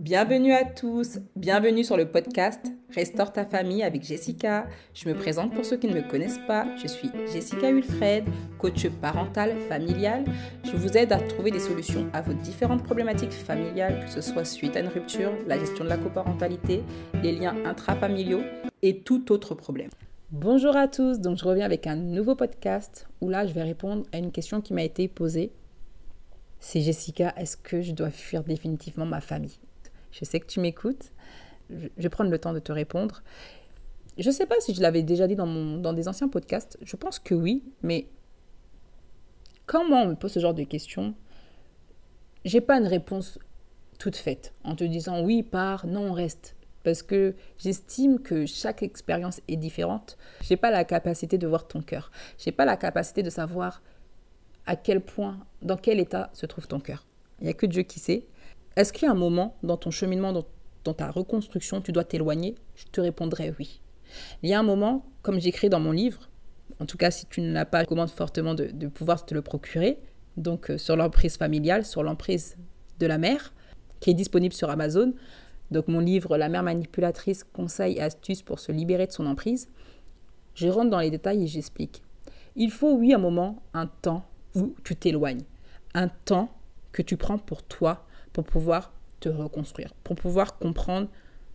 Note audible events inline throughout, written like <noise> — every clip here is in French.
Bienvenue à tous, bienvenue sur le podcast Restaure ta famille avec Jessica. Je me présente pour ceux qui ne me connaissent pas, je suis Jessica Wilfred, coach parental familial. Je vous aide à trouver des solutions à vos différentes problématiques familiales, que ce soit suite à une rupture, la gestion de la coparentalité, les liens intrafamiliaux et tout autre problème. Bonjour à tous, donc je reviens avec un nouveau podcast où là je vais répondre à une question qui m'a été posée. C'est Jessica, est-ce que je dois fuir définitivement ma famille? Je sais que tu m'écoutes. Je vais prendre le temps de te répondre. Je ne sais pas si je l'avais déjà dit dans, mon, dans des anciens podcasts. Je pense que oui, mais quand moi on me pose ce genre de questions, j'ai pas une réponse toute faite en te disant oui, pars, non, reste. Parce que j'estime que chaque expérience est différente. J'ai pas la capacité de voir ton cœur. J'ai pas la capacité de savoir à quel point, dans quel état se trouve ton cœur. Il n'y a que Dieu qui sait. Est-ce qu'il y a un moment dans ton cheminement, dans, ta reconstruction, tu dois t'éloigner? Je te répondrai oui. Il y a un moment, comme j'écris dans mon livre, en tout cas si tu ne l'as pas, je recommande fortement de, pouvoir te le procurer, donc euh, sur l'emprise familiale, sur l'emprise de la mère, qui est disponible sur Amazon. Donc mon livre La mère manipulatrice, conseils et astuces pour se libérer de son emprise. Je rentre dans les détails et j'explique. Il faut, oui, un moment, un temps où tu t'éloignes. Un temps que tu prends pour toi, pour pouvoir te reconstruire, pour pouvoir comprendre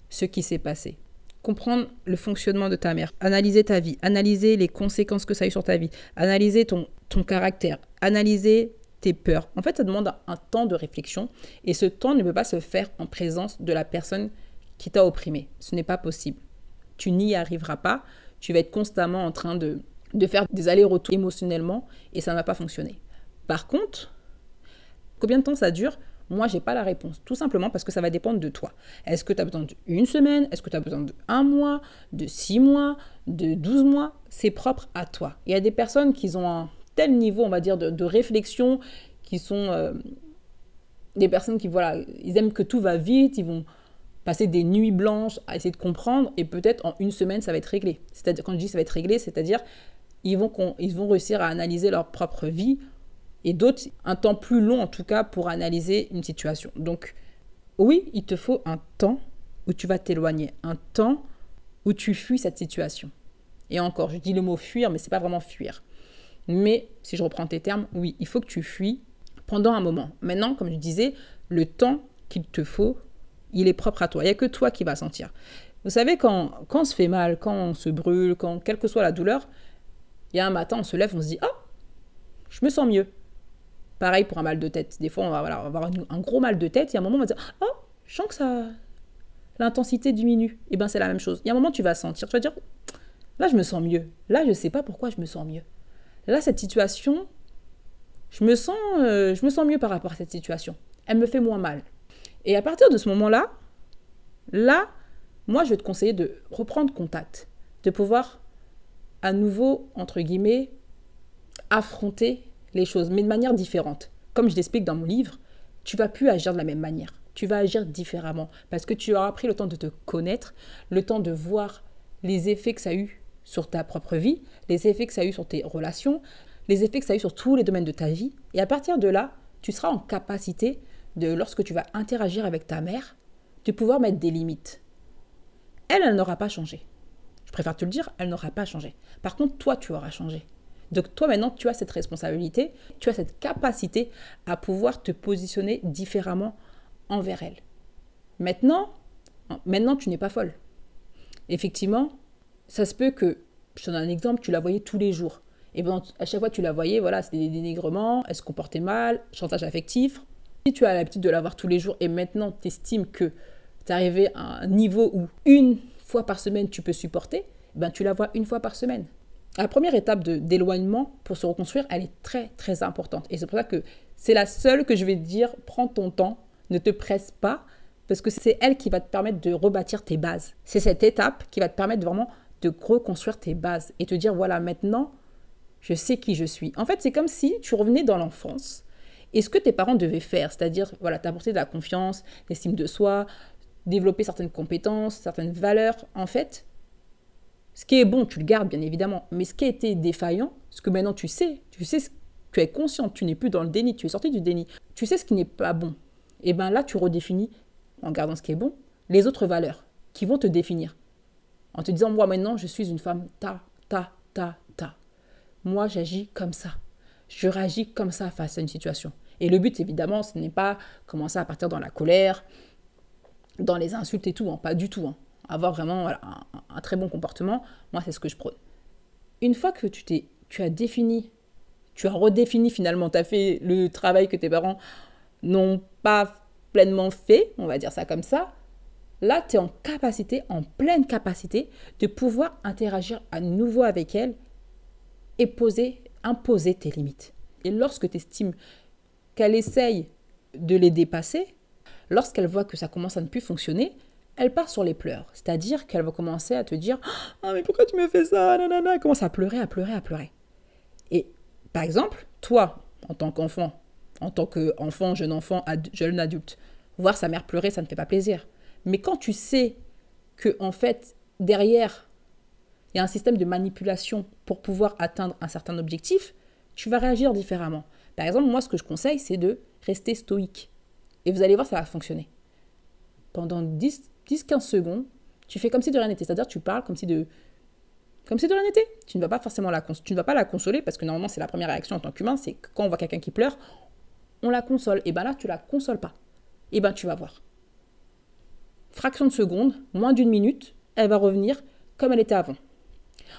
ce qui s'est passé. Comprendre le fonctionnement de ta mère, analyser ta vie, analyser les conséquences que ça a eu sur ta vie, analyser ton, ton caractère, analyser tes peurs. En fait, ça demande un temps de réflexion et ce temps ne peut pas se faire en présence de la personne qui t'a opprimé. Ce n'est pas possible. Tu n'y arriveras pas. Tu vas être constamment en train de, de faire des allers-retours émotionnellement et ça ne va pas fonctionner. Par contre, combien de temps ça dure? Moi, je n'ai pas la réponse. Tout simplement parce que ça va dépendre de toi. Est-ce que tu as besoin d'une semaine? Est-ce que tu as besoin d'un mois? De six mois? De douze mois? C'est propre à toi. Il y a des personnes qui ont un tel niveau, on va dire, de, réflexion, qui sont euh, des personnes qui, voilà, ils aiment que tout va vite, ils vont passer des nuits blanches à essayer de comprendre et peut-être en une semaine, ça va être réglé. C'est-à-dire, quand je dis ça va être réglé, c'est-à-dire ils vont, ils vont réussir à analyser leur propre vie et d'autres un temps plus long en tout cas pour analyser une situation. Donc oui, il te faut un temps où tu vas t'éloigner, un temps où tu fuis cette situation. Et encore, je dis le mot fuir, mais c'est pas vraiment fuir. Mais si je reprends tes termes, oui, il faut que tu fuis pendant un moment. Maintenant, comme je disais, le temps qu'il te faut, il est propre à toi. Il n'y a que toi qui vas sentir. Vous savez, quand, quand on se fait mal, quand on se brûle, quand quelle que soit la douleur, il y a un matin, on se lève, on se dit Oh, je me sens mieux. Pareil pour un mal de tête. Des fois, on va, avoir un gros mal de tête. Il y a un moment, on va dire Oh, je sens que ça. L'intensité diminue. Et eh bien, c'est la même chose. Il y a un moment, tu vas sentir. Tu vas dire Là, je me sens mieux. Là, je ne sais pas pourquoi je me sens mieux. Là, cette situation, je me sens, euh, je me sens mieux par rapport à cette situation. Elle me fait moins mal. Et à partir de ce moment-là, là, moi, je vais te conseiller de reprendre contact, de pouvoir à nouveau, entre guillemets, affronter les choses, mais de manière différente. Comme je l'explique dans mon livre, tu vas plus agir de la même manière. Tu vas agir différemment parce que tu auras pris le temps de te connaître, le temps de voir les effets que ça a eu sur ta propre vie, les effets que ça a eu sur tes relations, les effets que ça a eu sur tous les domaines de ta vie. Et à partir de là, tu seras en capacité de, lorsque tu vas interagir avec ta mère, de pouvoir mettre des limites. Elle, elle n'aura pas changé. Je préfère te le dire, elle n'aura pas changé. Par contre, toi, tu auras changé. Donc toi maintenant, tu as cette responsabilité, tu as cette capacité à pouvoir te positionner différemment envers elle. Maintenant, maintenant tu n'es pas folle. Effectivement, ça se peut que, je te donne un exemple, tu la voyais tous les jours. Et bien, à chaque fois tu la voyais, voilà, c'était des dénigrements, elle se comportait mal, chantage affectif. Si tu as l'habitude de la voir tous les jours et maintenant tu estimes que tu es arrivé à un niveau où une fois par semaine tu peux supporter, ben tu la vois une fois par semaine la première étape d'éloignement pour se reconstruire, elle est très très importante. Et c'est pour ça que c'est la seule que je vais te dire, prends ton temps, ne te presse pas, parce que c'est elle qui va te permettre de rebâtir tes bases. C'est cette étape qui va te permettre vraiment de reconstruire tes bases et te dire, voilà, maintenant, je sais qui je suis. En fait, c'est comme si tu revenais dans l'enfance et ce que tes parents devaient faire, c'est-à-dire, voilà, t'apporter de la confiance, l'estime de soi, développer certaines compétences, certaines valeurs, en fait, ce qui est bon, tu le gardes bien évidemment, mais ce qui a été défaillant, ce que maintenant tu sais, tu sais, tu es conscient, tu n'es plus dans le déni, tu es sorti du déni, tu sais ce qui n'est pas bon. Et bien là, tu redéfinis en gardant ce qui est bon, les autres valeurs qui vont te définir. En te disant, moi maintenant, je suis une femme ta, ta, ta, ta. Moi, j'agis comme ça. Je réagis comme ça face à une situation. Et le but, évidemment, ce n'est pas commencer à partir dans la colère, dans les insultes et tout, hein, pas du tout. Hein. Avoir vraiment un, très bon comportement, moi, c'est ce que je prône. Une fois que tu, t'es, tu as défini, tu as redéfini finalement, tu as fait le travail que tes parents n'ont pas pleinement fait, on va dire ça comme ça, là, tu es en capacité, en pleine capacité, de pouvoir interagir à nouveau avec elle et poser, imposer tes limites. Et lorsque tu estimes qu'elle essaye de les dépasser, lorsqu'elle voit que ça commence à ne plus fonctionner, elle part sur les pleurs. C'est-à-dire qu'elle va commencer à te dire Ah, mais pourquoi tu me fais ça? Nanana. Elle commence à pleurer, à pleurer, à pleurer. Et par exemple, toi, en tant qu'enfant, en tant qu'enfant, jeune enfant, jeune adulte, voir sa mère pleurer, ça ne fait pas plaisir. Mais quand tu sais que, en fait, derrière, il y a un système de manipulation pour pouvoir atteindre un certain objectif, tu vas réagir différemment. Par exemple, moi, ce que je conseille, c'est de rester stoïque. Et vous allez voir, ça va fonctionner. Pendant 10-15 secondes, tu fais comme si de rien n'était. C'est-à-dire, tu parles comme si de, comme si de rien n'était. Tu ne vas pas forcément la, consoler parce que normalement, c'est la première réaction en tant qu'humain, c'est quand on voit quelqu'un qui pleure, on la console. Et ben là, tu la consoles pas. Et ben, tu vas voir. Fraction de seconde, moins d'une minute, elle va revenir comme elle était avant.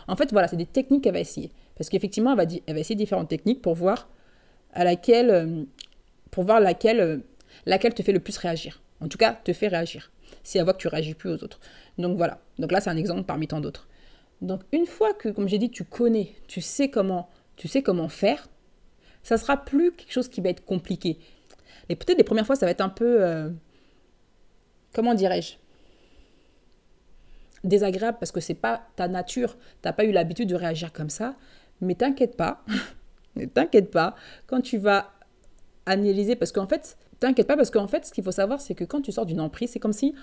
En fait, voilà, c'est des techniques qu'elle va essayer. Parce qu'effectivement, elle va, elle va essayer différentes techniques pour voir à laquelle, euh, pour voir euh, laquelle te fait le plus réagir. En tout cas, te fait réagir. Si elle voit que tu réagis plus aux autres. Donc voilà. Donc là, c'est un exemple parmi tant d'autres. Donc une fois que, comme j'ai dit, tu connais, tu sais comment, tu sais comment faire, ça sera plus quelque chose qui va être compliqué. Et peut-être les premières fois, ça va être un peu, euh, comment dirais-je, désagréable parce que c'est pas ta nature, t'as pas eu l'habitude de réagir comme ça. Mais t'inquiète pas, <laughs> ne t'inquiète pas, quand tu vas analyser, parce qu'en fait, t'inquiète pas, parce qu'en fait, ce qu'il faut savoir, c'est que quand tu sors d'une emprise, c'est comme si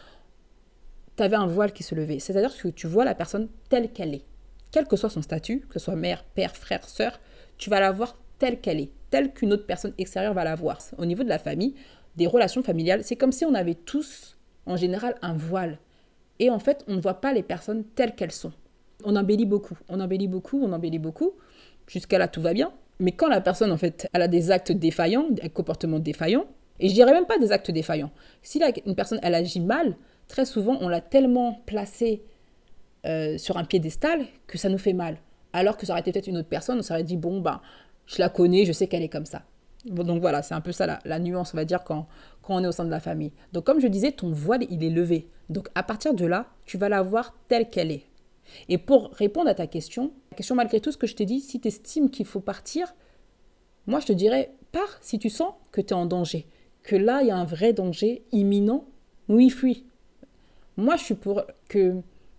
tu avais un voile qui se levait. C'est-à-dire que tu vois la personne telle qu'elle est. Quel que soit son statut, que ce soit mère, père, frère, sœur, tu vas la voir telle qu'elle est, telle qu'une autre personne extérieure va la voir. Au niveau de la famille, des relations familiales, c'est comme si on avait tous, en général, un voile. Et en fait, on ne voit pas les personnes telles qu'elles sont. On embellit beaucoup, on embellit beaucoup, on embellit beaucoup, jusqu'à là tout va bien. Mais quand la personne, en fait, elle a des actes défaillants, des comportements défaillants, et je dirais même pas des actes défaillants. Si une personne, elle agit mal, très souvent, on l'a tellement placée euh, sur un piédestal que ça nous fait mal. Alors que ça aurait été peut-être une autre personne, on s'aurait dit, bon, ben, je la connais, je sais qu'elle est comme ça. donc voilà, c'est un peu ça la, nuance, on va dire, quand, quand on est au sein de la famille. Donc comme je disais, ton voile, il est levé. Donc à partir de là, tu vas la voir telle qu'elle est. Et pour répondre à ta question, la question malgré tout, ce que je t'ai dit, si tu estimes qu'il faut partir, moi je te dirais, pars si tu sens que tu es en danger, que là il y a un vrai danger imminent, oui, fuis. Moi je suis pour que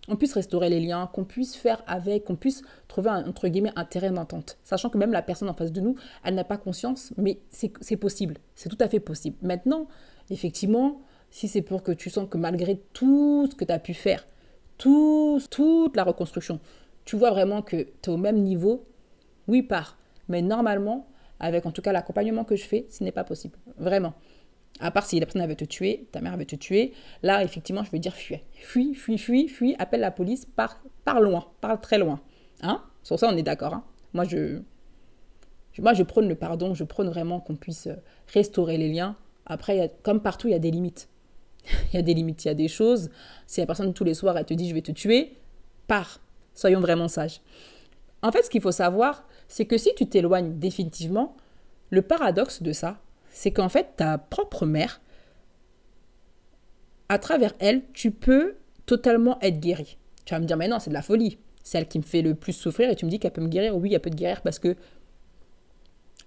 on puisse restaurer les liens, qu'on puisse faire avec, qu'on puisse trouver un, entre guillemets un terrain d'entente. Sachant que même la personne en face de nous, elle n'a pas conscience, mais c'est possible, c'est tout à fait possible. Maintenant, effectivement, si c'est pour que tu sens que malgré tout ce que tu as pu faire, tout, toute la reconstruction, tu vois vraiment que tu es au même niveau, oui, pars. Mais normalement, avec en tout cas l'accompagnement que je fais, ce n'est pas possible. Vraiment. À part si la personne avait te tuer, ta mère avait te tuer, là, effectivement, je vais dire fuis. Fuis, fuis, fuis, fuis, appelle la police, pars, pars loin, pars très loin. Hein? Sur ça, on est d'accord. Hein moi, je, moi, je prône le pardon, je prône vraiment qu'on puisse restaurer les liens. Après, comme partout, il y a des limites. <laughs> il y a des limites, il y a des choses. Si la personne tous les soirs, elle te dit je vais te tuer, pars. Soyons vraiment sages. En fait, ce qu'il faut savoir, c'est que si tu t'éloignes définitivement, le paradoxe de ça, c'est qu'en fait, ta propre mère, à travers elle, tu peux totalement être guéri. Tu vas me dire, mais non, c'est de la folie. C'est elle qui me fait le plus souffrir et tu me dis qu'elle peut me guérir. Oui, elle peut te guérir parce que,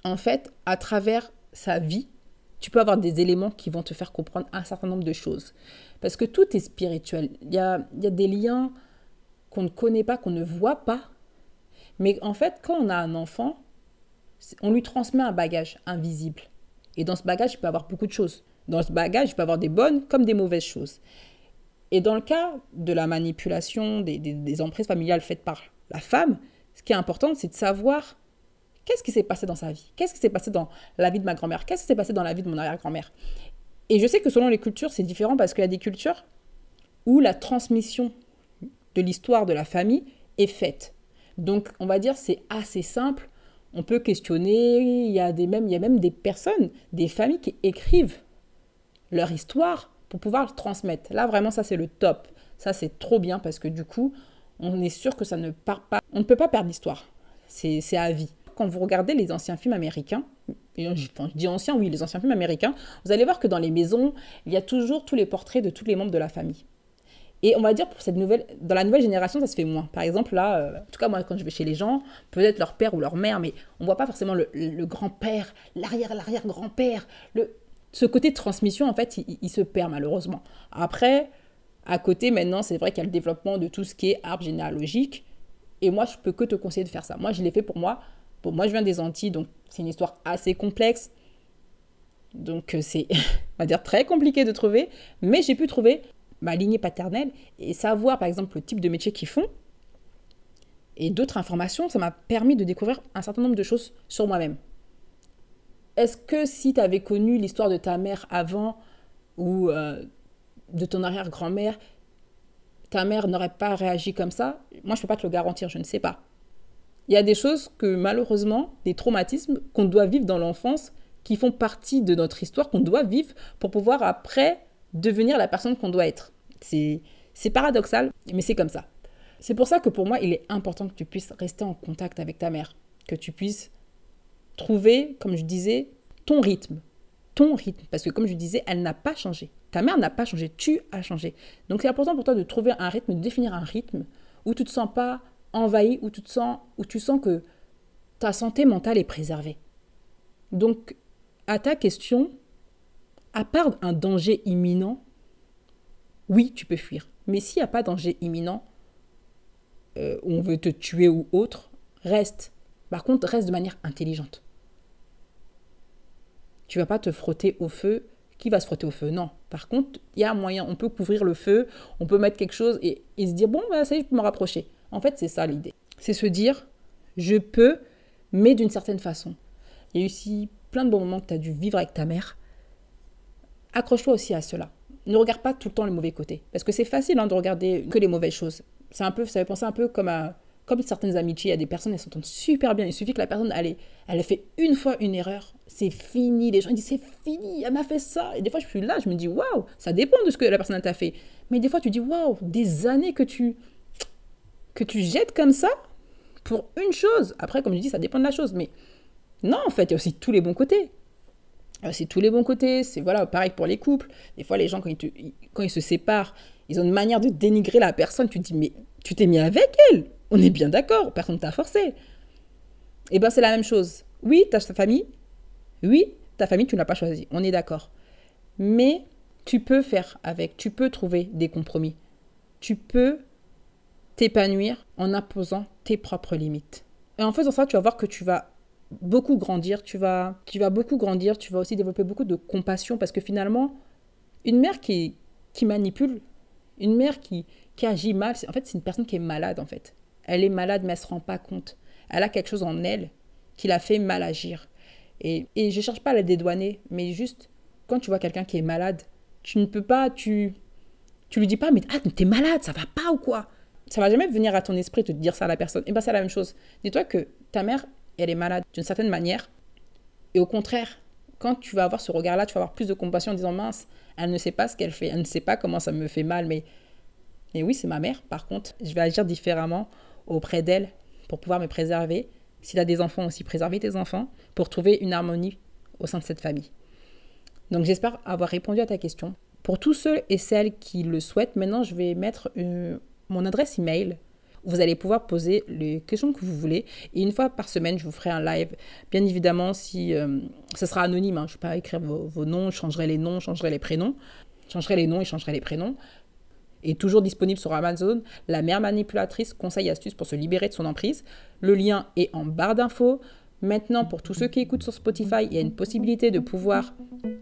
en fait, à travers sa vie, tu peux avoir des éléments qui vont te faire comprendre un certain nombre de choses. Parce que tout est spirituel. Il y a, il y a des liens qu'on ne connaît pas, qu'on ne voit pas. Mais en fait, quand on a un enfant, on lui transmet un bagage invisible. Et dans ce bagage, il peut avoir beaucoup de choses. Dans ce bagage, il peut avoir des bonnes comme des mauvaises choses. Et dans le cas de la manipulation des, des, des emprises familiales faites par la femme, ce qui est important, c'est de savoir Qu'est-ce qui s'est passé dans sa vie Qu'est-ce qui s'est passé dans la vie de ma grand-mère? Qu'est-ce qui s'est passé dans la vie de mon arrière-grand-mère? Et je sais que selon les cultures, c'est différent parce qu'il y a des cultures où la transmission de l'histoire de la famille est faite. Donc, on va dire c'est assez simple. On peut questionner. Il y a des même, y a même des personnes, des familles qui écrivent leur histoire pour pouvoir le transmettre. Là, vraiment, ça c'est le top. Ça c'est trop bien parce que du coup, on est sûr que ça ne part pas. On ne peut pas perdre l'histoire. C'est à vie. Quand vous regardez les anciens films américains, et je, dis anciens, oui, les anciens films américains, vous allez voir que dans les maisons, il y a toujours tous les portraits de tous les membres de la famille. Et on va dire pour cette nouvelle, dans la nouvelle génération, ça se fait moins. Par exemple, là, euh, en tout cas moi, quand je vais chez les gens, peut-être leur père ou leur mère, mais on voit pas forcément le, grand-père, l'arrière, l'arrière-grand-père. Le, ce côté de transmission, en fait, il, se perd malheureusement. Après, à côté, maintenant, c'est vrai qu'il y a le développement de tout ce qui est arbre généalogique. Et moi, je peux que te conseiller de faire ça. Moi, je l'ai fait pour moi. Moi, je viens des Antilles, donc c'est une histoire assez complexe. Donc, euh, c'est, <laughs> on va dire, très compliqué de trouver. Mais j'ai pu trouver ma lignée paternelle et savoir par exemple le type de métier qu'ils font et d'autres informations, ça m'a permis de découvrir un certain nombre de choses sur moi-même. Est-ce que si tu avais connu l'histoire de ta mère avant ou euh, de ton arrière-grand-mère, ta mère n'aurait pas réagi comme ça? Moi, je ne peux pas te le garantir, je ne sais pas. Il y a des choses que malheureusement, des traumatismes qu'on doit vivre dans l'enfance, qui font partie de notre histoire, qu'on doit vivre pour pouvoir après devenir la personne qu'on doit être. C'est paradoxal, mais c'est comme ça. C'est pour ça que pour moi, il est important que tu puisses rester en contact avec ta mère, que tu puisses trouver, comme je disais, ton rythme. Ton rythme. Parce que comme je disais, elle n'a pas changé. Ta mère n'a pas changé, tu as changé. Donc c'est important pour toi de trouver un rythme, de définir un rythme où tu ne te sens pas envahi, où tu te sens, où tu sens que ta santé mentale est préservée. Donc, à ta question, à part un danger imminent, oui, tu peux fuir. Mais s'il n'y a pas danger imminent, euh, on veut te tuer ou autre, reste. Par contre, reste de manière intelligente. Tu vas pas te frotter au feu. Qui va se frotter au feu? Non. Par contre, il y a moyen. On peut couvrir le feu, on peut mettre quelque chose et, se dire bon, bah, ça y est, je peux me rapprocher. En fait, c'est ça l'idée. C'est se dire je peux, mais d'une certaine façon. Il y a eu aussi plein de bons moments que tu as dû vivre avec ta mère accroche-toi aussi à cela. Ne regarde pas tout le temps les mauvais côtés. Parce que c'est facile hein, de regarder que les mauvaises choses. C'est un peu, ça fait penser un peu comme à, comme certaines amitiés. Il y a des personnes, elles s'entendent super bien. Il suffit que la personne, elle, elle a fait une fois une erreur. C'est fini. Les gens ils disent, c'est fini, elle m'a fait ça. Et des fois, je suis là, je me dis, waouh, ça dépend de ce que la personne t'a fait. Mais des fois, tu dis, waouh, des années que tu, que tu jettes comme ça pour une chose. Après, comme je dis, ça dépend de la chose. Mais non, en fait, il y a aussi tous les bons côtés. Euh, c'est tous les bons côtés. C'est voilà, pareil pour les couples. Des fois, les gens, quand ils, quand ils se séparent, ils ont une manière de dénigrer la personne. Tu te dis, mais tu t'es mis avec elle. On est bien d'accord. Personne t'a forcé. Eh bien, c'est la même chose. Oui, ta famille. Oui, ta famille, tu ne l'as pas choisie. On est d'accord. Mais tu peux faire avec. Tu peux trouver des compromis. Tu peux t'épanouir en imposant tes propres limites. Et en faisant ça, tu vas voir que tu vas beaucoup grandir, tu vas, tu vas beaucoup grandir, tu vas aussi développer beaucoup de compassion parce que finalement, une mère qui, qui manipule, une mère qui, qui agit mal, en fait, c'est une personne qui est malade en fait. Elle est malade, mais elle se rend pas compte. Elle a quelque chose en elle qui la fait mal agir. Et, et je cherche pas à la dédouaner, mais juste, quand tu vois quelqu'un qui est malade, tu ne peux pas, tu, tu lui dis pas, mais ah, t'es malade, ça va pas ou quoi? Ça va jamais venir à ton esprit de te dire ça à la personne. Et bien, c'est la même chose. Dis-toi que ta mère, elle est malade d'une certaine manière. Et au contraire, quand tu vas avoir ce regard-là, tu vas avoir plus de compassion en disant mince, elle ne sait pas ce qu'elle fait, elle ne sait pas comment ça me fait mal, mais, mais oui, c'est ma mère. Par contre, je vais agir différemment auprès d'elle pour pouvoir me préserver. Si tu des enfants aussi, préserver tes enfants pour trouver une harmonie au sein de cette famille. Donc j'espère avoir répondu à ta question. Pour tous ceux et celles qui le souhaitent, maintenant je vais mettre euh, mon adresse email vous allez pouvoir poser les questions que vous voulez. Et une fois par semaine, je vous ferai un live. Bien évidemment, si euh, ce sera anonyme, hein, je ne vais pas écrire vos, noms, je changerai les noms, je changerai les prénoms. Je changerai les noms et changerai les prénoms. Et toujours disponible sur Amazon, la mère manipulatrice, conseils et astuces pour se libérer de son emprise. Le lien est en barre d'infos. Maintenant, pour tous ceux qui écoutent sur Spotify, il y a une possibilité de pouvoir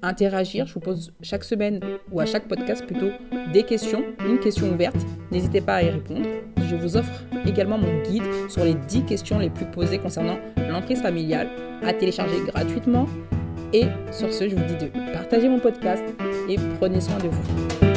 interagir. Je vous pose chaque semaine ou à chaque podcast plutôt des questions, une question ouverte. N'hésitez pas à y répondre. Je vous offre également mon guide sur les 10 questions les plus posées concernant l'emprise familiale à télécharger gratuitement Et sur ce, je vous dis de partager mon podcast et prenez soin de vous.